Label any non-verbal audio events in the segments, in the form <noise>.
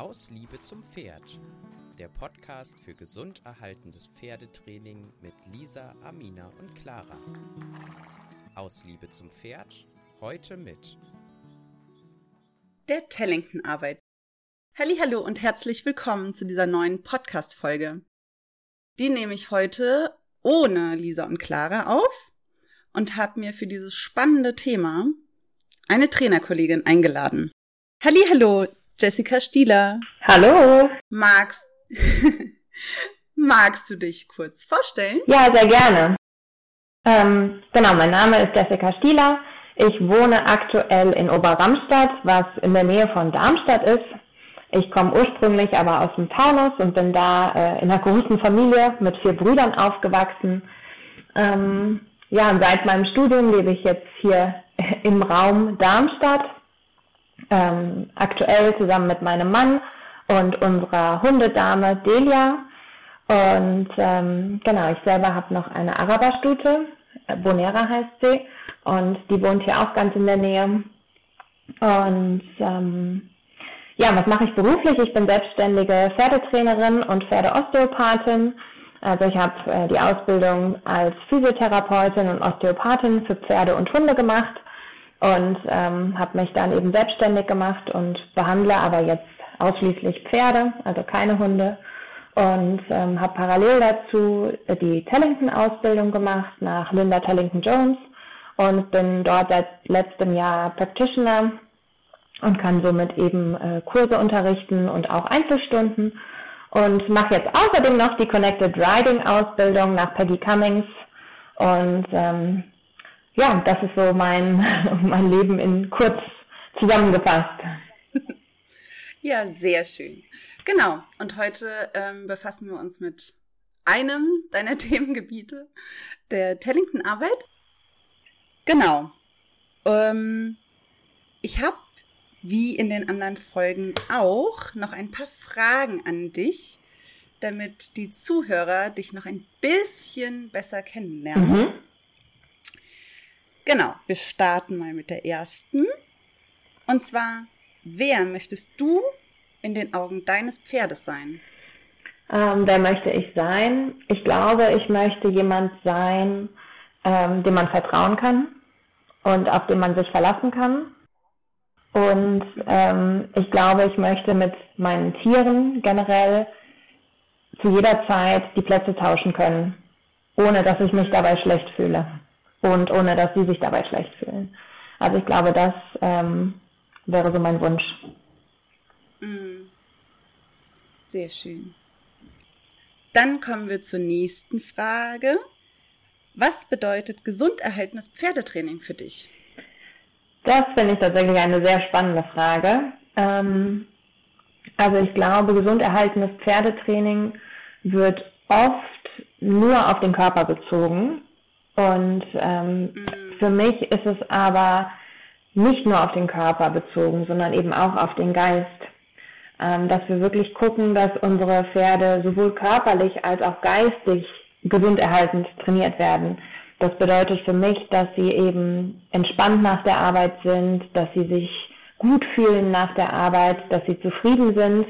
Aus Liebe zum Pferd. Der Podcast für gesund erhaltendes Pferdetraining mit Lisa, Amina und Clara. Aus Liebe zum Pferd, heute mit der Tellington-Arbeit. Hallo und herzlich willkommen zu dieser neuen Podcast-Folge. Die nehme ich heute ohne Lisa und Clara auf und habe mir für dieses spannende Thema eine Trainerkollegin eingeladen. Hallo, Jessica Stieler. Hallo. Magst, <laughs> magst du dich kurz vorstellen? Ja, sehr gerne. Ähm, genau, mein Name ist Jessica Stieler. Ich wohne aktuell in Oberramstadt, was in der Nähe von Darmstadt ist. Ich komme ursprünglich aber aus dem Taunus und bin da äh, in einer großen Familie mit vier Brüdern aufgewachsen. Ähm, ja, und seit meinem Studium lebe ich jetzt hier <laughs> im Raum Darmstadt ähm, aktuell zusammen mit meinem Mann und unserer Hundedame Delia. Und ähm, genau, ich selber habe noch eine Araberstute, äh, Bonera heißt sie, und die wohnt hier auch ganz in der Nähe. Und ähm, ja, was mache ich beruflich? Ich bin selbstständige Pferdetrainerin und Pferdeosteopathin. Also ich habe äh, die Ausbildung als Physiotherapeutin und Osteopathin für Pferde und Hunde gemacht und ähm, habe mich dann eben selbstständig gemacht und behandle aber jetzt ausschließlich Pferde, also keine Hunde. Und ähm, habe parallel dazu die Tellington-Ausbildung gemacht nach Linda Tellington-Jones und bin dort seit letztem Jahr Practitioner und kann somit eben äh, Kurse unterrichten und auch Einzelstunden. Und mache jetzt außerdem noch die Connected Riding Ausbildung nach Peggy Cummings. Und ähm, ja, das ist so mein, <laughs> mein Leben in kurz zusammengefasst. <laughs> Ja, sehr schön. Genau. Und heute ähm, befassen wir uns mit einem deiner <laughs> Themengebiete, der Tellington-Arbeit. Genau. Ähm, ich habe, wie in den anderen Folgen auch, noch ein paar Fragen an dich, damit die Zuhörer dich noch ein bisschen besser kennenlernen. Mhm. Genau, wir starten mal mit der ersten. Und zwar, wer möchtest du in den Augen deines Pferdes sein? Ähm, wer möchte ich sein? Ich glaube, ich möchte jemand sein, ähm, dem man vertrauen kann und auf den man sich verlassen kann. Und ähm, ich glaube, ich möchte mit meinen Tieren generell zu jeder Zeit die Plätze tauschen können, ohne dass ich mich dabei schlecht fühle und ohne dass sie sich dabei schlecht fühlen. Also ich glaube, das ähm, wäre so mein Wunsch. Mm. Sehr schön. Dann kommen wir zur nächsten Frage. Was bedeutet gesund erhaltenes Pferdetraining für dich? Das finde ich tatsächlich eine sehr spannende Frage. Ähm, also ich glaube, gesund erhaltenes Pferdetraining wird oft nur auf den Körper bezogen und ähm, mhm. für mich ist es aber nicht nur auf den Körper bezogen, sondern eben auch auf den Geist. Ähm, dass wir wirklich gucken, dass unsere Pferde sowohl körperlich als auch geistig gesund erhaltend trainiert werden. Das bedeutet für mich, dass sie eben entspannt nach der Arbeit sind, dass sie sich gut fühlen nach der Arbeit, dass sie zufrieden sind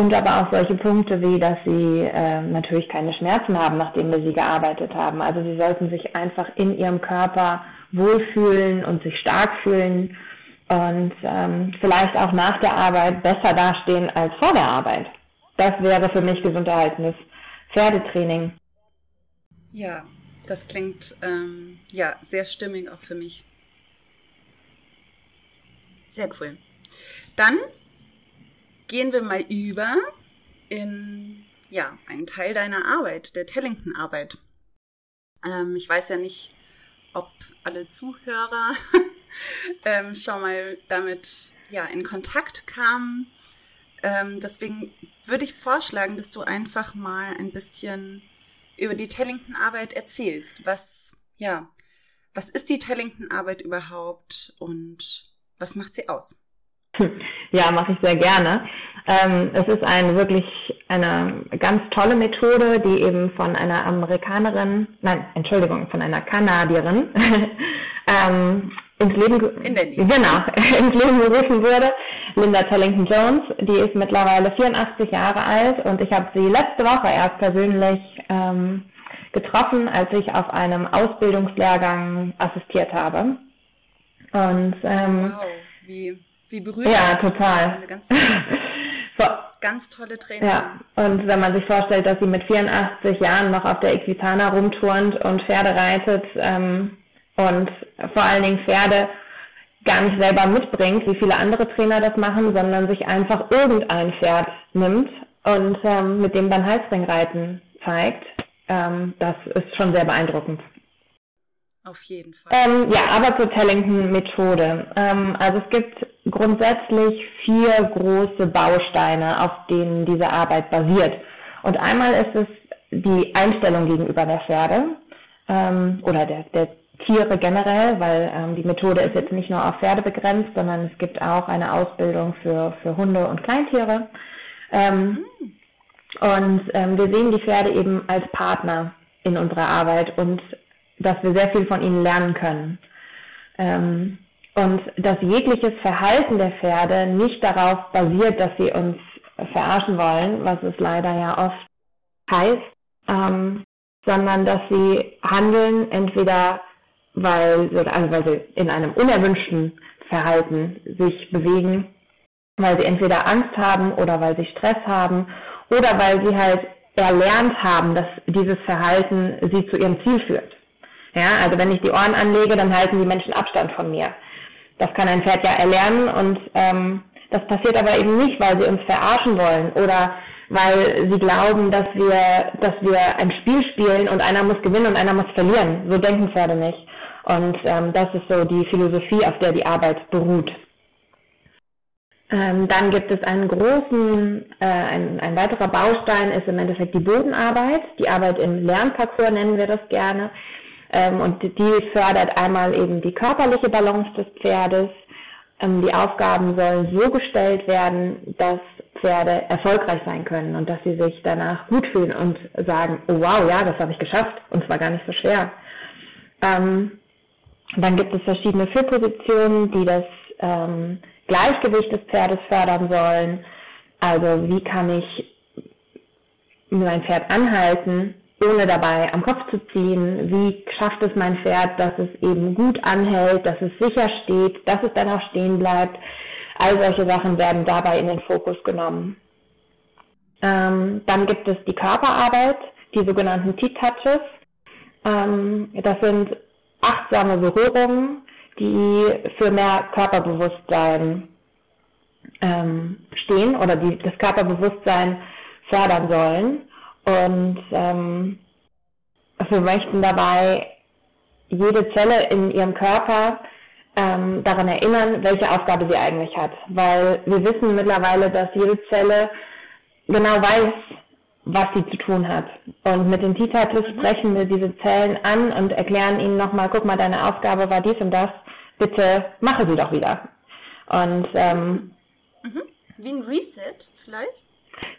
und aber auch solche Punkte wie, dass sie äh, natürlich keine Schmerzen haben, nachdem wir sie gearbeitet haben. Also sie sollten sich einfach in ihrem Körper wohlfühlen und sich stark fühlen und ähm, vielleicht auch nach der Arbeit besser dastehen als vor der Arbeit. Das wäre für mich gesunderhaltendes Pferdetraining. Ja, das klingt ähm, ja sehr stimmig auch für mich. Sehr cool. Dann gehen wir mal über in ja, einen Teil deiner Arbeit, der Tellington-Arbeit. Ähm, ich weiß ja nicht, ob alle Zuhörer <laughs> ähm, schon mal damit ja, in Kontakt kamen. Ähm, deswegen würde ich vorschlagen, dass du einfach mal ein bisschen über die Tellington-Arbeit erzählst. Was, ja, was ist die Tellington-Arbeit überhaupt und was macht sie aus? <laughs> Ja, mache ich sehr gerne. Ähm, es ist eine wirklich eine ganz tolle Methode, die eben von einer Amerikanerin, nein, Entschuldigung, von einer Kanadierin <laughs> ähm, ins Leben, In genau, <laughs> ins Leben gerufen wurde. Linda Tellington Jones. Die ist mittlerweile 84 Jahre alt und ich habe sie letzte Woche erst persönlich ähm, getroffen, als ich auf einem Ausbildungslehrgang assistiert habe. Und ähm, wow, wie, wie berührend. Ja, total. <laughs> Ganz, tolle Trainerin. Ja, und wenn man sich vorstellt, dass sie mit 84 Jahren noch auf der Equitana rumturnt und Pferde reitet ähm, und vor allen Dingen Pferde gar nicht selber mitbringt, wie viele andere Trainer das machen, sondern sich einfach irgendein Pferd nimmt und ähm, mit dem dann Halsringreiten zeigt, ähm, das ist schon sehr beeindruckend. Auf jeden Fall. Ähm, ja, aber zur Tellington-Methode. Ähm, also es gibt grundsätzlich vier große Bausteine, auf denen diese Arbeit basiert. Und einmal ist es die Einstellung gegenüber der Pferde ähm, oder der, der Tiere generell, weil ähm, die Methode ist jetzt nicht nur auf Pferde begrenzt, sondern es gibt auch eine Ausbildung für, für Hunde und Kleintiere. Ähm, mhm. Und ähm, wir sehen die Pferde eben als Partner in unserer Arbeit und dass wir sehr viel von ihnen lernen können. Ähm, und dass jegliches Verhalten der Pferde nicht darauf basiert, dass sie uns verarschen wollen, was es leider ja oft heißt, ähm, sondern dass sie handeln entweder weil, also weil sie in einem unerwünschten Verhalten sich bewegen, weil sie entweder Angst haben oder weil sie Stress haben oder weil sie halt erlernt haben, dass dieses Verhalten sie zu ihrem Ziel führt. Ja, also wenn ich die Ohren anlege, dann halten die Menschen Abstand von mir. Das kann ein Pferd ja erlernen und ähm, das passiert aber eben nicht, weil sie uns verarschen wollen oder weil sie glauben, dass wir, dass wir ein Spiel spielen und einer muss gewinnen und einer muss verlieren. So denken Pferde nicht. Und ähm, das ist so die Philosophie, auf der die Arbeit beruht. Ähm, dann gibt es einen großen, äh, ein, ein weiterer Baustein ist im Endeffekt die Bodenarbeit, die Arbeit im Lernparcours nennen wir das gerne. Ähm, und die fördert einmal eben die körperliche Balance des Pferdes. Ähm, die Aufgaben sollen so gestellt werden, dass Pferde erfolgreich sein können und dass sie sich danach gut fühlen und sagen, oh wow, ja, das habe ich geschafft und zwar gar nicht so schwer. Ähm, dann gibt es verschiedene Führpositionen, die das ähm, Gleichgewicht des Pferdes fördern sollen. Also wie kann ich mein Pferd anhalten, ohne dabei am Kopf zu ziehen? Wie schafft es mein Pferd, dass es eben gut anhält, dass es sicher steht, dass es dann auch stehen bleibt? All solche Sachen werden dabei in den Fokus genommen. Ähm, dann gibt es die Körperarbeit, die sogenannten T-Touches. Ähm, das sind achtsame Berührungen, die für mehr Körperbewusstsein ähm, stehen oder die das Körperbewusstsein fördern sollen. Und ähm, wir möchten dabei jede Zelle in ihrem Körper ähm, daran erinnern, welche Aufgabe sie eigentlich hat. Weil wir wissen mittlerweile, dass jede Zelle genau weiß, was sie zu tun hat. Und mit den T-Titles mhm. sprechen wir diese Zellen an und erklären ihnen nochmal, guck mal, deine Aufgabe war dies und das, bitte mache sie doch wieder. Und ähm, mhm. wie ein Reset vielleicht?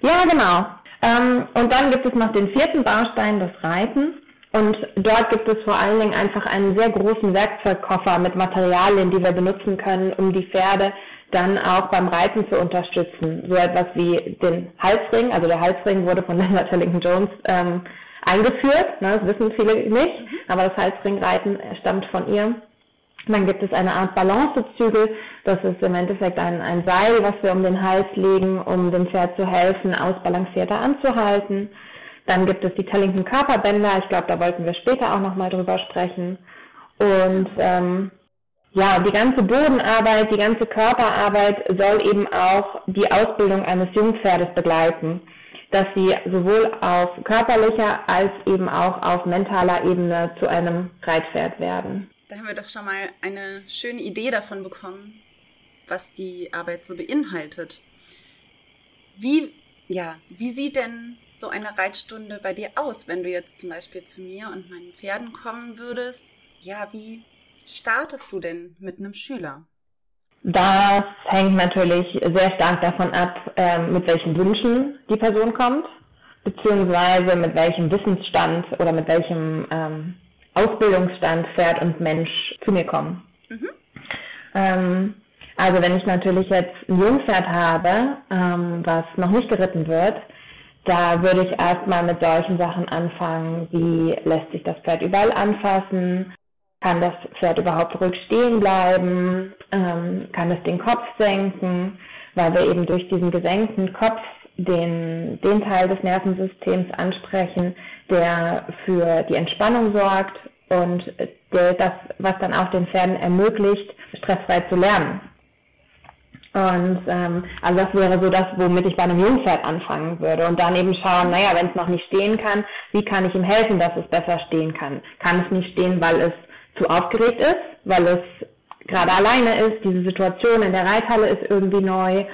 Ja, genau. Ähm, und dann gibt es noch den vierten Baustein, das Reiten. Und dort gibt es vor allen Dingen einfach einen sehr großen Werkzeugkoffer mit Materialien, die wir benutzen können, um die Pferde dann auch beim Reiten zu unterstützen. So etwas wie den Halsring, also der Halsring wurde von <laughs> Linda Tellington Jones ähm, eingeführt, ne, das wissen viele nicht, mhm. aber das Halsringreiten stammt von ihr. Dann gibt es eine Art Balancezügel, das ist im Endeffekt ein, ein Seil, was wir um den Hals legen, um dem Pferd zu helfen, ausbalancierter anzuhalten. Dann gibt es die Tellington Körperbänder, ich glaube, da wollten wir später auch nochmal drüber sprechen. Und ähm, ja, die ganze Bodenarbeit, die ganze Körperarbeit soll eben auch die Ausbildung eines Jungpferdes begleiten, dass sie sowohl auf körperlicher als eben auch auf mentaler Ebene zu einem Reitpferd werden. Da haben wir doch schon mal eine schöne Idee davon bekommen, was die Arbeit so beinhaltet. Wie, ja, wie sieht denn so eine Reitstunde bei dir aus, wenn du jetzt zum Beispiel zu mir und meinen Pferden kommen würdest? Ja, wie, startest du denn mit einem Schüler? Das hängt natürlich sehr stark davon ab, ähm, mit welchen Wünschen die Person kommt, beziehungsweise mit welchem Wissensstand oder mit welchem ähm, Ausbildungsstand Pferd und Mensch zu mir kommen. Mhm. Ähm, Also wenn ich natürlich jetzt ein Jungpferd habe, ähm, was noch nicht geritten wird, da würde ich erstmal mit solchen Sachen anfangen, wie lässt sich das Pferd überall anfassen, kann das Pferd überhaupt ruhig stehen bleiben, ähm, kann es den Kopf senken, weil wir eben durch diesen gesenkten Kopf den, den Teil des Nervensystems ansprechen, der für die Entspannung sorgt und der, das, was dann auch den Pferden ermöglicht, stressfrei zu lernen. Und ähm, also das wäre so das, womit ich bei einem Jungpferd anfangen würde. Und dann eben schauen, naja, wenn es noch nicht stehen kann, wie kann ich ihm helfen, dass es besser stehen kann? Kann es nicht stehen, weil es zu aufgeregt ist, weil es gerade alleine ist, diese Situation in der Reithalle ist irgendwie neu,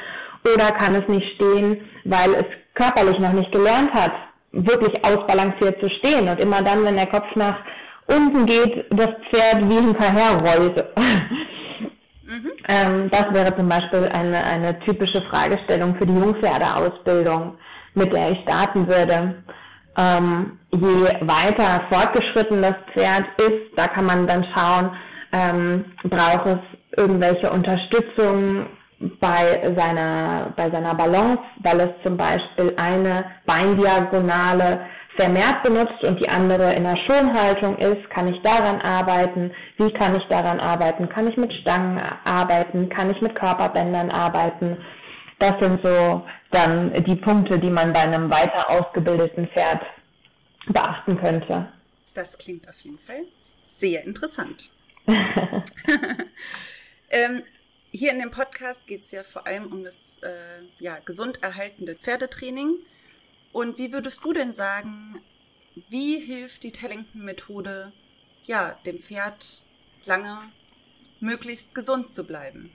oder kann es nicht stehen, weil es körperlich noch nicht gelernt hat, wirklich ausbalanciert zu stehen und immer dann, wenn der Kopf nach unten geht, das Pferd wie hinterher rollt. <laughs> Mhm. Ähm, das wäre zum Beispiel eine, eine typische Fragestellung für die Jungpferdeausbildung, mit der ich starten würde. Ähm, je weiter fortgeschritten das Pferd ist, da kann man dann schauen, ähm, braucht es irgendwelche Unterstützung bei seiner, bei seiner Balance, weil es zum Beispiel eine Beindiagonale vermehrt benutzt und die andere in der Schonhaltung ist, kann ich daran arbeiten? Wie kann ich daran arbeiten? Kann ich mit Stangen arbeiten? Kann ich mit Körperbändern arbeiten? Das sind so dann die Punkte, die man bei einem weiter ausgebildeten Pferd beachten könnte. Das klingt auf jeden Fall sehr interessant. <laughs> ähm, hier in dem Podcast geht es ja vor allem um das äh, ja, gesund erhaltende Pferdetraining. Und wie würdest du denn sagen, wie hilft die Tellington-Methode, ja, dem Pferd lange möglichst gesund zu bleiben?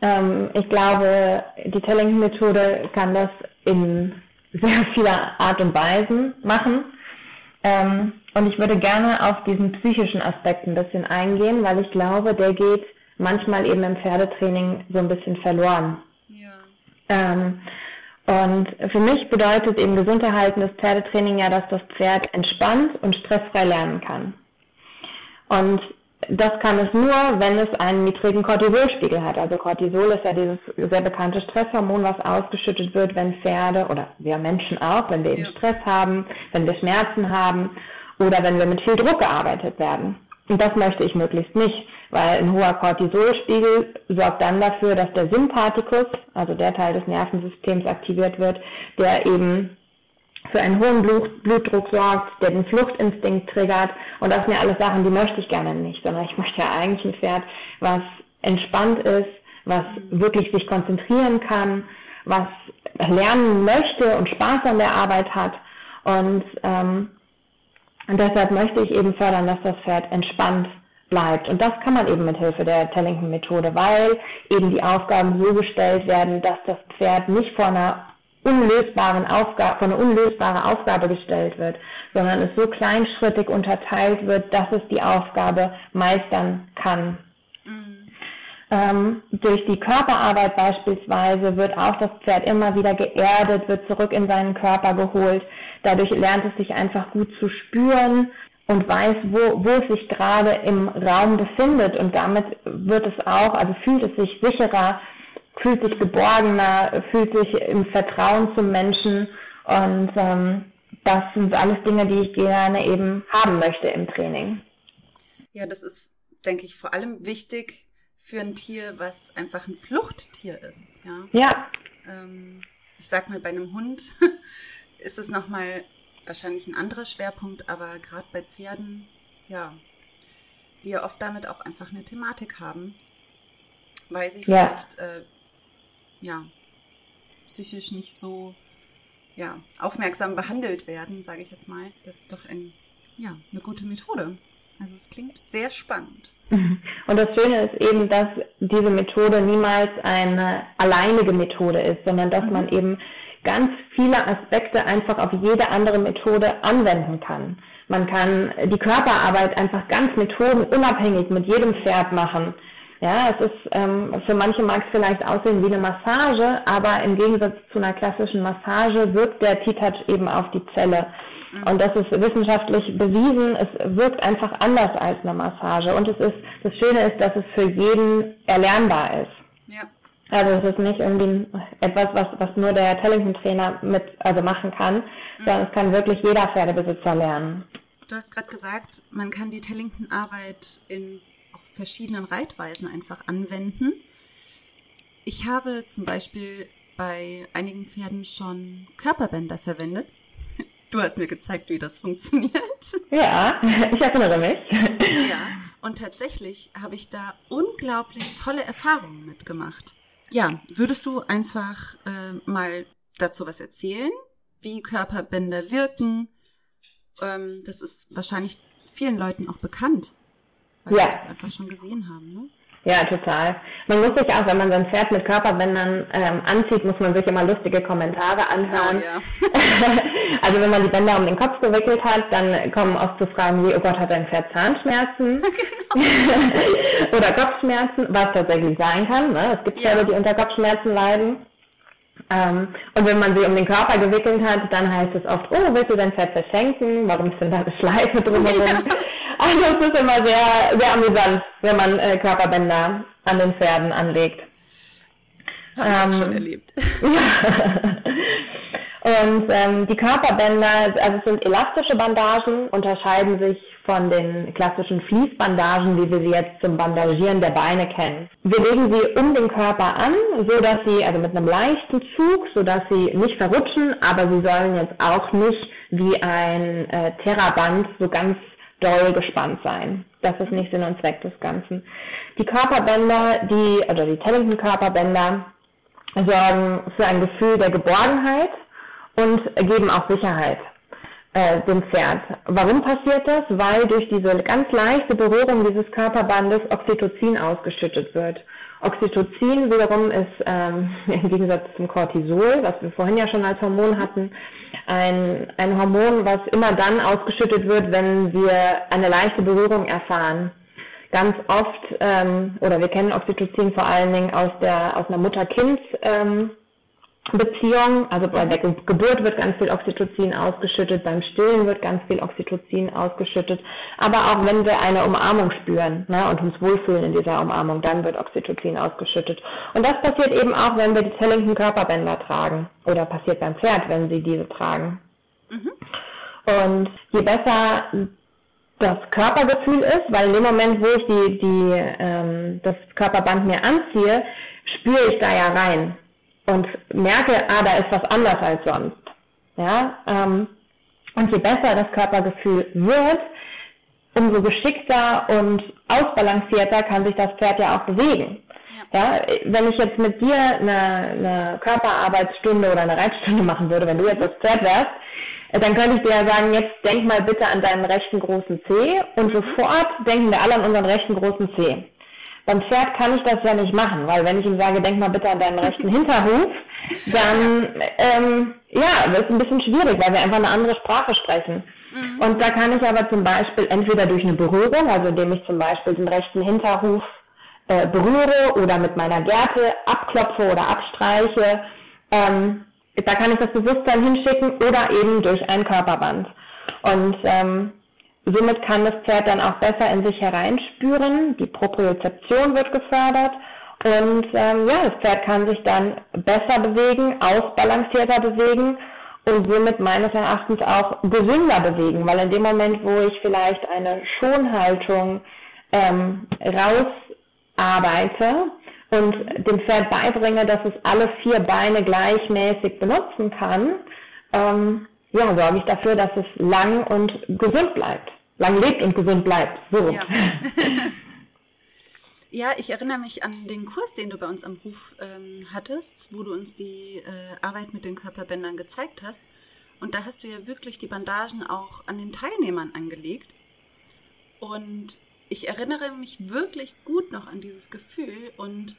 Ähm, ich glaube, die Tellington-Methode kann das in sehr vieler Art und Weisen machen. Ähm, und ich würde gerne auf diesen psychischen Aspekt ein bisschen eingehen, weil ich glaube, der geht manchmal eben im Pferdetraining so ein bisschen verloren. Ja. Ähm, und für mich bedeutet eben gesunderhaltendes Pferdetraining ja, dass das Pferd entspannt und stressfrei lernen kann. Und das kann es nur, wenn es einen niedrigen Cortisolspiegel hat. Also Cortisol ist ja dieses sehr bekannte Stresshormon, was ausgeschüttet wird, wenn Pferde oder wir Menschen auch, wenn wir eben Stress haben, wenn wir Schmerzen haben oder wenn wir mit viel Druck gearbeitet werden. Und das möchte ich möglichst nicht weil ein hoher Cortisolspiegel sorgt dann dafür, dass der Sympathikus, also der Teil des Nervensystems, aktiviert wird, der eben für einen hohen Blut, Blutdruck sorgt, der den Fluchtinstinkt triggert. Und das sind ja alles Sachen, die möchte ich gerne nicht, sondern ich möchte ja eigentlich ein Pferd, was entspannt ist, was wirklich sich konzentrieren kann, was lernen möchte und Spaß an der Arbeit hat. Und, ähm, und deshalb möchte ich eben fördern, dass das Pferd entspannt bleibt. Und das kann man eben mit Hilfe der Tellington-Methode, weil eben die Aufgaben so gestellt werden, dass das Pferd nicht vor einer unlösbaren Aufgabe, vor eine unlösbare Aufgabe gestellt wird, sondern es so kleinschrittig unterteilt wird, dass es die Aufgabe meistern kann. Mhm. Ähm, durch die Körperarbeit beispielsweise wird auch das Pferd immer wieder geerdet, wird zurück in seinen Körper geholt. Dadurch lernt es sich einfach gut zu spüren, und weiß, wo, wo es sich gerade im Raum befindet. Und damit wird es auch, also fühlt es sich sicherer, fühlt sich geborgener, fühlt sich im Vertrauen zum Menschen. Und ähm, das sind alles Dinge, die ich gerne eben haben möchte im Training. Ja, das ist, denke ich, vor allem wichtig für ein Tier, was einfach ein Fluchttier ist. Ja. ja. Ähm, ich sag mal, bei einem Hund <laughs> ist es nochmal wahrscheinlich ein anderer Schwerpunkt, aber gerade bei Pferden, ja, die ja oft damit auch einfach eine Thematik haben, weil sie ja. vielleicht, äh, ja, psychisch nicht so, ja, aufmerksam behandelt werden, sage ich jetzt mal. Das ist doch ein, ja, eine gute Methode. Also es klingt sehr spannend. <laughs> Und das Schöne ist eben, dass diese Methode niemals eine alleinige Methode ist, sondern dass mhm. man eben ganz viele Aspekte einfach auf jede andere Methode anwenden kann. Man kann die Körperarbeit einfach ganz methodenunabhängig mit jedem Pferd machen. Ja, es ist ähm, für manche mag es vielleicht aussehen wie eine Massage, aber im Gegensatz zu einer klassischen Massage wirkt der T-Touch eben auf die Zelle. Mhm. Und das ist wissenschaftlich bewiesen. Es wirkt einfach anders als eine Massage. Und es ist, das Schöne ist, dass es für jeden erlernbar ist. Ja. Also es ist nicht irgendwie etwas, was, was nur der Tellington-Trainer mit, also machen kann, mhm. sondern es kann wirklich jeder Pferdebesitzer lernen. Du hast gerade gesagt, man kann die Tellington-Arbeit in verschiedenen Reitweisen einfach anwenden. Ich habe zum Beispiel bei einigen Pferden schon Körperbänder verwendet. <laughs> Du hast mir gezeigt, wie das funktioniert. Ja, <laughs> ich erinnere mich. Ja, und tatsächlich habe ich da unglaublich tolle Erfahrungen mitgemacht. Ja, würdest du einfach äh, mal dazu was erzählen, wie Körperbänder wirken? Ähm, das ist wahrscheinlich vielen Leuten auch bekannt, weil ja. wir das einfach schon gesehen haben, ne? Ja, total. Man muss sich auch, wenn man sein Pferd mit Körperbändern ähm, anzieht, muss man sich immer lustige Kommentare anhören. Oh, ja. <laughs> also wenn man die Bänder um den Kopf gewickelt hat, dann kommen oft so Fragen wie, oh Gott, hat dein Pferd Zahnschmerzen? <laughs> Genau. <laughs> Oder Kopfschmerzen, was tatsächlich sein kann. Ne? Es gibt Pferde, ja. die unter Kopfschmerzen leiden. Ähm, und wenn man sie um den Körper gewickelt hat, dann heißt es oft, oh, willst du dein Pferd verschenken? Warum ist denn da eine Schleife drumherum? Ja. Also es ist immer sehr, sehr amüsant, wenn man äh, Körperbänder an den Pferden anlegt. Habe ähm, ich schon erlebt. <laughs> Und ähm, die Körperbänder, also es sind elastische Bandagen, unterscheiden sich von den klassischen Fließbandagen, wie wir sie jetzt zum Bandagieren der Beine kennen. Wir legen sie um den Körper an, so dass sie, also mit einem leichten Zug, so dass sie nicht verrutschen, aber sie sollen jetzt auch nicht wie ein äh, Terraband so ganz doll gespannt sein. Das ist nicht Sinn und Zweck des Ganzen. Die Körperbänder, die, oder die Tellington Körperbänder sorgen für ein Gefühl der Geborgenheit und geben auch Sicherheit äh, dem Pferd. Warum passiert das? Weil durch diese ganz leichte Berührung dieses Körperbandes Oxytocin ausgeschüttet wird. Oxytocin wiederum ist ähm, <laughs> im Gegensatz zum Cortisol, was wir vorhin ja schon als Hormon hatten, ein, ein Hormon, was immer dann ausgeschüttet wird, wenn wir eine leichte Berührung erfahren. Ganz oft, ähm, oder wir kennen Oxytocin vor allen Dingen aus, der, aus einer Mutter-Kind- ähm, Beziehung, also bei der Geburt wird ganz viel Oxytocin ausgeschüttet, beim Stillen wird ganz viel Oxytocin ausgeschüttet, aber auch wenn wir eine Umarmung spüren ne, und uns wohlfühlen in dieser Umarmung, dann wird Oxytocin ausgeschüttet. Und das passiert eben auch, wenn wir die Tellington Körperbänder tragen oder passiert beim Pferd, wenn sie diese tragen. Mhm. Und je besser das Körpergefühl ist, weil in dem Moment, wo ich die, die, ähm, das Körperband mir anziehe, spüre ich da ja rein und merke, ah, da ist was anders als sonst. Ja, ähm, und je besser das Körpergefühl wird, umso geschickter und ausbalancierter kann sich das Pferd ja auch bewegen. Ja, wenn ich jetzt mit dir eine, eine Körperarbeitsstunde oder eine Reitstunde machen würde, wenn du jetzt das Pferd wärst, dann könnte ich dir ja sagen, jetzt denk mal bitte an deinen rechten großen Zeh und mhm. sofort denken wir alle an unseren rechten großen Zeh. Beim Pferd kann ich das ja nicht machen, weil wenn ich ihm sage, denk mal bitte an deinen rechten Hinterhuf, dann ähm, ja, wird es ein bisschen schwierig, weil wir einfach eine andere Sprache sprechen. Mhm. Und da kann ich aber zum Beispiel entweder durch eine Berührung, also indem ich zum Beispiel den rechten Hinterhuf äh, berühre oder mit meiner Gerte abklopfe oder abstreiche, ähm, da kann ich das Bewusstsein hinschicken oder eben durch ein Körperband. Und ähm, Somit kann das Pferd dann auch besser in sich hereinspüren, die Propriozeption wird gefördert. Und ähm, ja, das Pferd kann sich dann besser bewegen, ausbalancierter bewegen und somit meines Erachtens auch gesünder bewegen, weil in dem Moment, wo ich vielleicht eine Schonhaltung ähm, rausarbeite und dem Pferd beibringe, dass es alle vier Beine gleichmäßig benutzen kann, ähm, ja, sorge ich dafür, dass es lang und gesund bleibt lang lebt und gesund bleibt. So. Ja. <laughs> ja, ich erinnere mich an den Kurs, den du bei uns am Hof ähm, hattest, wo du uns die äh, Arbeit mit den Körperbändern gezeigt hast. Und da hast du ja wirklich die Bandagen auch an den Teilnehmern angelegt. Und ich erinnere mich wirklich gut noch an dieses Gefühl und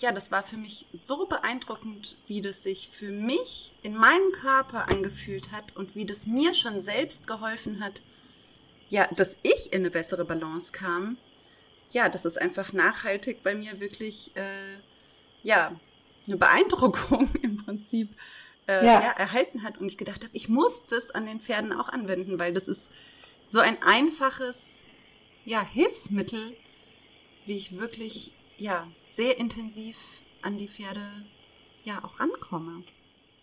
ja, das war für mich so beeindruckend, wie das sich für mich in meinem Körper angefühlt hat und wie das mir schon selbst geholfen hat, ja, dass ich in eine bessere Balance kam, ja, das ist einfach nachhaltig bei mir wirklich, äh, ja, eine Beeindruckung <laughs> im Prinzip äh, ja. ja. erhalten hat. Und ich gedacht habe, ich muss das an den Pferden auch anwenden, weil das ist so ein einfaches ja, Hilfsmittel, wie ich wirklich ja sehr intensiv an die Pferde ja auch rankomme.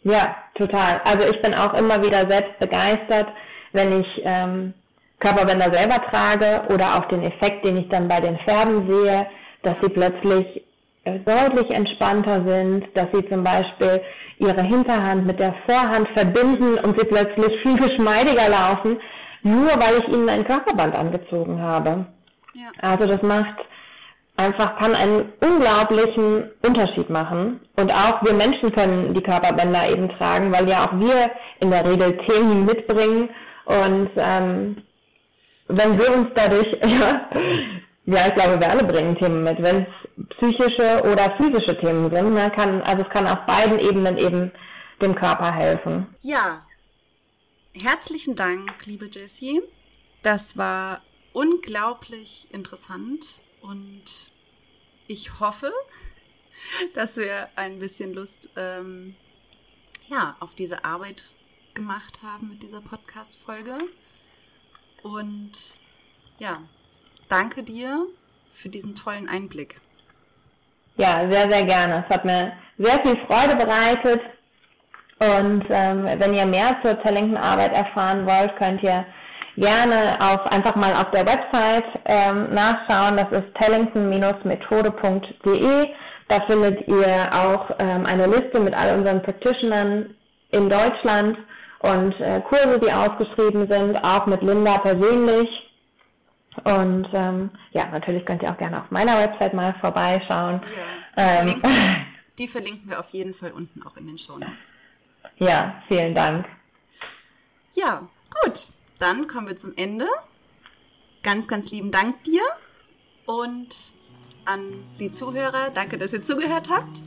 Ja, total. Also ich bin auch immer wieder selbst begeistert, wenn ich ähm, Körperbänder selber trage oder auch den Effekt, den ich dann bei den Pferden sehe, dass sie plötzlich äh, deutlich entspannter sind, dass sie zum Beispiel ihre Hinterhand mit der Vorhand verbinden und sie plötzlich viel geschmeidiger laufen, nur weil ich ihnen ein Körperband angezogen habe. Ja. Also das macht einfach, kann einen unglaublichen Unterschied machen. Und auch wir Menschen können die Körperbänder eben tragen, weil ja auch wir in der Regel Themen mitbringen. Und ähm, wenn wir uns dadurch, <laughs> ja, ja, ich glaube, wir alle bringen Themen mit. Wenn es psychische oder physische Themen sind, ne, kann, also es kann auf beiden Ebenen eben dem Körper helfen. Ja. Herzlichen Dank, liebe Jessie. Das war unglaublich interessant und ich hoffe, <laughs> dass wir ein bisschen Lust ähm, ja, auf diese Arbeit gemacht haben mit dieser Podcast-Folge. Und ja, danke dir für diesen tollen Einblick. Ja, sehr, sehr gerne. Es hat mir sehr viel Freude bereitet. Und ähm, wenn ihr mehr zur Tellington-Arbeit erfahren wollt, könnt ihr gerne auf, einfach mal auf der Website ähm, nachschauen. Das ist tellington-methode.de. Da findet ihr auch ähm, eine Liste mit all unseren Practitionern in Deutschland und äh, Kurse, die ausgeschrieben sind, auch mit Linda persönlich. Und ähm, ja, natürlich könnt ihr auch gerne auf meiner Website mal vorbeischauen. Ja, die, ähm, verlinken, <laughs> die verlinken wir auf jeden Fall unten auch in den Show Notes. Ja, vielen Dank. Ja, gut dann kommen wir zum Ende. Ganz, ganz lieben Dank dir und an die Zuhörer. Danke, dass ihr zugehört habt.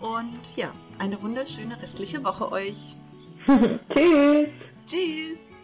Und ja, eine wunderschöne restliche Woche euch. <laughs> Tschüss. Tschüss.